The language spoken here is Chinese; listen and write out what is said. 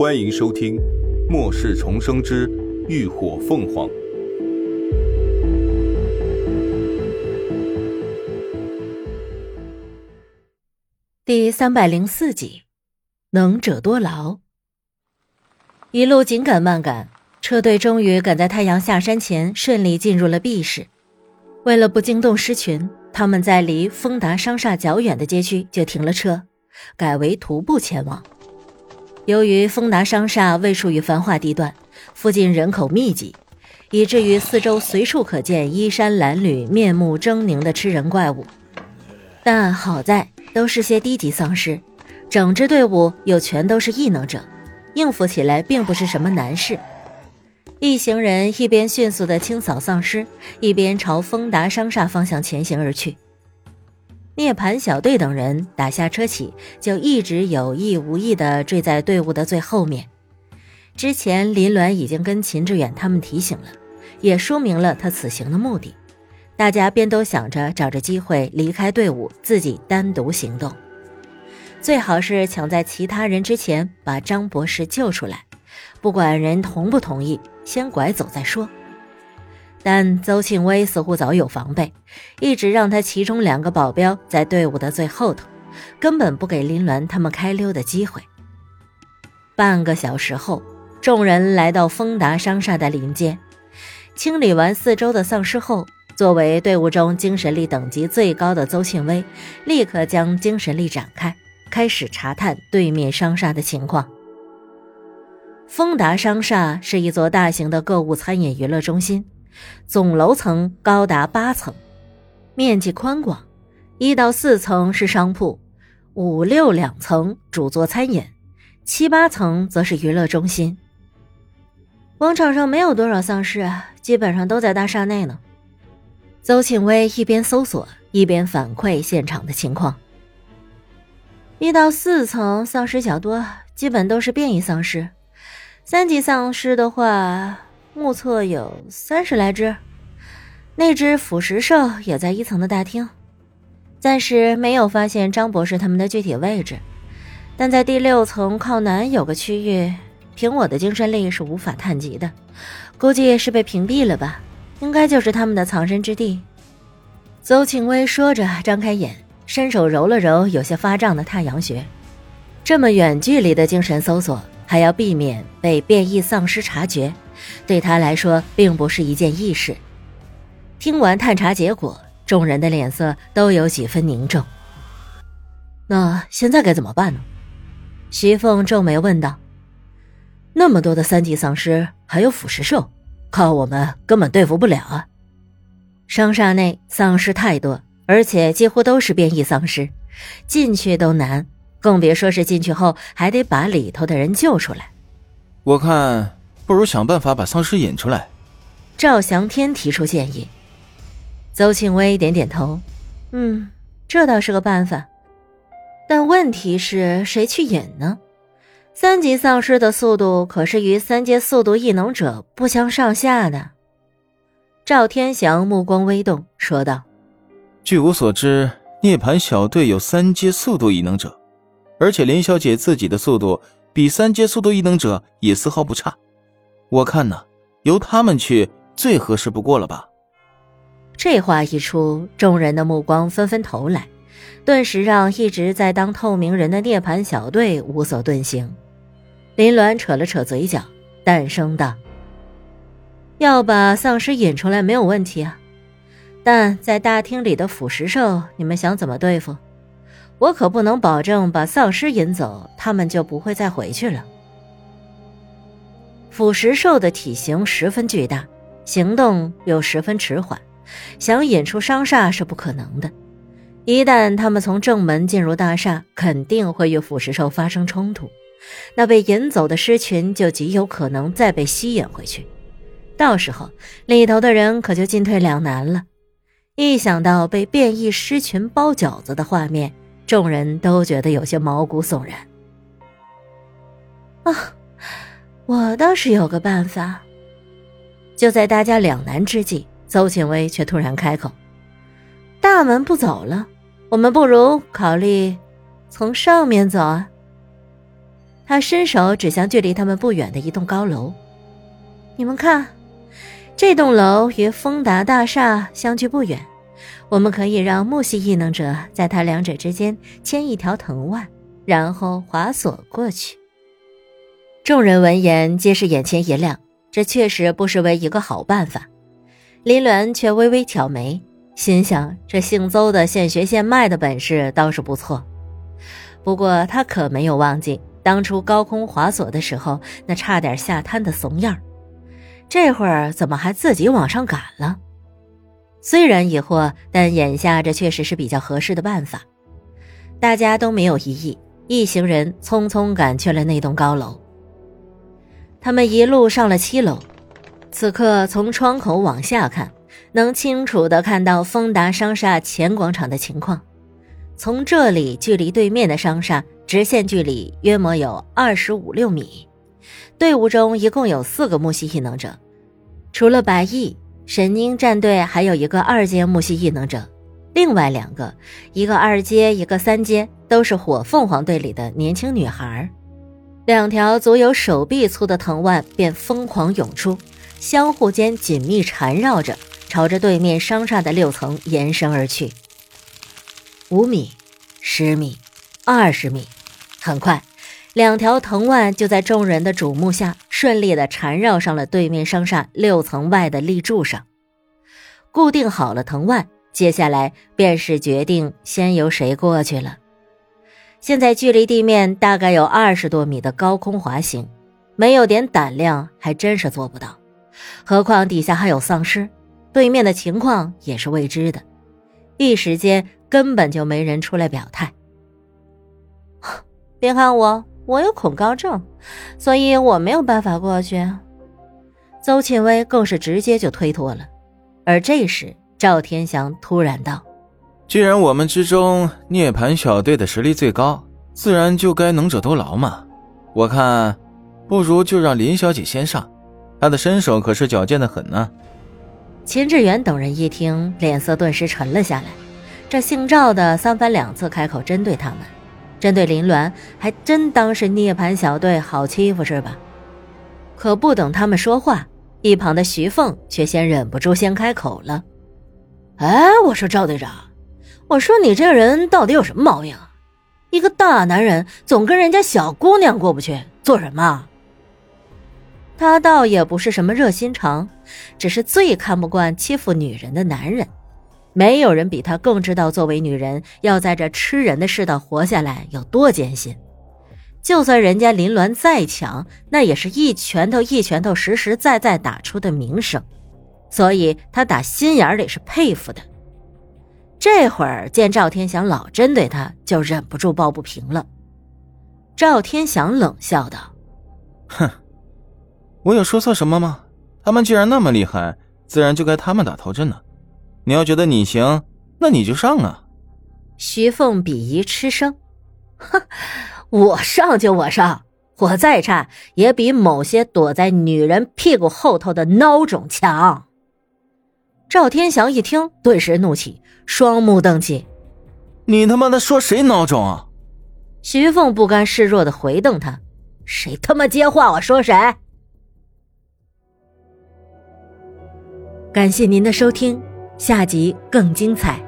欢迎收听《末世重生之浴火凤凰》第三百零四集，能者多劳。一路紧赶慢赶，车队终于赶在太阳下山前顺利进入了 B 市。为了不惊动狮群，他们在离丰达商厦较远的街区就停了车，改为徒步前往。由于丰达商厦位处于繁华地段，附近人口密集，以至于四周随处可见衣衫褴褛、面目狰狞的吃人怪物。但好在都是些低级丧尸，整支队伍又全都是异能者，应付起来并不是什么难事。一行人一边迅速的清扫丧尸，一边朝丰达商厦方向前行而去。涅槃小队等人打下车起，就一直有意无意的追在队伍的最后面。之前林鸾已经跟秦志远他们提醒了，也说明了他此行的目的。大家便都想着找着机会离开队伍，自己单独行动，最好是抢在其他人之前把张博士救出来。不管人同不同意，先拐走再说。但邹庆威似乎早有防备，一直让他其中两个保镖在队伍的最后头，根本不给林鸾他们开溜的机会。半个小时后，众人来到丰达商厦的临街，清理完四周的丧尸后，作为队伍中精神力等级最高的邹庆威，立刻将精神力展开，开始查探对面商厦的情况。丰达商厦是一座大型的购物、餐饮、娱乐中心，总楼层高达八层，面积宽广。一到四层是商铺，五六两层主做餐饮，七八层则是娱乐中心。广场上没有多少丧尸，基本上都在大厦内呢。邹庆威一边搜索，一边反馈现场的情况。一到四层丧尸较多，基本都是变异丧尸。三级丧尸的话，目测有三十来只。那只腐蚀兽也在一层的大厅，暂时没有发现张博士他们的具体位置。但在第六层靠南有个区域，凭我的精神力是无法探及的，估计是被屏蔽了吧？应该就是他们的藏身之地。邹庆威说着，张开眼，伸手揉了揉有些发胀的太阳穴。这么远距离的精神搜索。还要避免被变异丧尸察觉，对他来说并不是一件易事。听完探查结果，众人的脸色都有几分凝重。那现在该怎么办呢？徐凤皱眉问道。那么多的三级丧尸，还有腐蚀兽，靠我们根本对付不了啊！商厦内丧尸太多，而且几乎都是变异丧尸，进去都难。更别说是进去后还得把里头的人救出来。我看不如想办法把丧尸引出来。赵翔天提出建议。邹庆威点点头，嗯，这倒是个办法。但问题是谁去引呢？三级丧尸的速度可是与三阶速度异能者不相上下的。赵天祥目光微动，说道：“据我所知，涅槃小队有三阶速度异能者。”而且林小姐自己的速度比三阶速度异能者也丝毫不差，我看呢，由他们去最合适不过了吧。这话一出，众人的目光纷纷投来，顿时让一直在当透明人的涅槃小队无所遁形。林鸾扯了扯嘴角，淡声道：“要把丧尸引出来没有问题啊，但在大厅里的腐蚀兽，你们想怎么对付？”我可不能保证把丧尸引走，他们就不会再回去了。腐蚀兽的体型十分巨大，行动又十分迟缓，想引出商厦是不可能的。一旦他们从正门进入大厦，肯定会与腐蚀兽发生冲突，那被引走的狮群就极有可能再被吸引回去，到时候里头的人可就进退两难了。一想到被变异狮群包饺子的画面，众人都觉得有些毛骨悚然。啊，我倒是有个办法。就在大家两难之际，邹庆威却突然开口：“大门不走了，我们不如考虑从上面走啊。”他伸手指向距离他们不远的一栋高楼：“你们看，这栋楼与丰达大厦相距不远，我们可以让木系异能者在他两者之间牵一条藤蔓，然后滑索过去。”众人闻言皆是眼前一亮，这确实不失为一个好办法。林鸾却微微挑眉，心想：这姓邹的现学现卖的本事倒是不错。不过他可没有忘记当初高空滑索的时候那差点下瘫的怂样这会儿怎么还自己往上赶了？虽然疑惑，但眼下这确实是比较合适的办法。大家都没有异议，一行人匆匆赶去了那栋高楼。他们一路上了七楼，此刻从窗口往下看，能清楚的看到丰达商厦前广场的情况。从这里距离对面的商厦直线距离约莫有二十五六米。队伍中一共有四个木系异能者，除了白毅，神鹰战队还有一个二阶木系异能者，另外两个，一个二阶，一个三阶，都是火凤凰队里的年轻女孩。两条足有手臂粗的藤蔓便疯狂涌出，相互间紧密缠绕着，朝着对面商厦的六层延伸而去。五米，十米，二十米，很快，两条藤蔓就在众人的瞩目下顺利的缠绕上了对面商厦六层外的立柱上。固定好了藤蔓，接下来便是决定先由谁过去了。现在距离地面大概有二十多米的高空滑行，没有点胆量还真是做不到。何况底下还有丧尸，对面的情况也是未知的，一时间根本就没人出来表态。别看我，我有恐高症，所以我没有办法过去。邹庆威更是直接就推脱了。而这时，赵天祥突然道。既然我们之中涅槃小队的实力最高，自然就该能者多劳嘛。我看，不如就让林小姐先上，她的身手可是矫健的很呢。秦志远等人一听，脸色顿时沉了下来。这姓赵的三番两次开口针对他们，针对林鸾，还真当是涅槃小队好欺负是吧？可不等他们说话，一旁的徐凤却先忍不住先开口了：“哎，我说赵队长。”我说你这人到底有什么毛病啊？一个大男人总跟人家小姑娘过不去，做什么？他倒也不是什么热心肠，只是最看不惯欺负女人的男人。没有人比他更知道，作为女人要在这吃人的世道活下来有多艰辛。就算人家林鸾再强，那也是一拳头一拳头实实在在打出的名声，所以他打心眼里是佩服的。这会儿见赵天祥老针对他，就忍不住抱不平了。赵天祥冷笑道：“哼，我有说错什么吗？他们既然那么厉害，自然就该他们打头阵了。你要觉得你行，那你就上啊！”徐凤鄙夷嗤声：“哼，我上就我上，我再差也比某些躲在女人屁股后头的孬种强。”赵天祥一听，顿时怒气，双目瞪起：“你他妈的说谁孬种啊？”徐凤不甘示弱的回瞪他：“谁他妈接话，我说谁。”感谢您的收听，下集更精彩。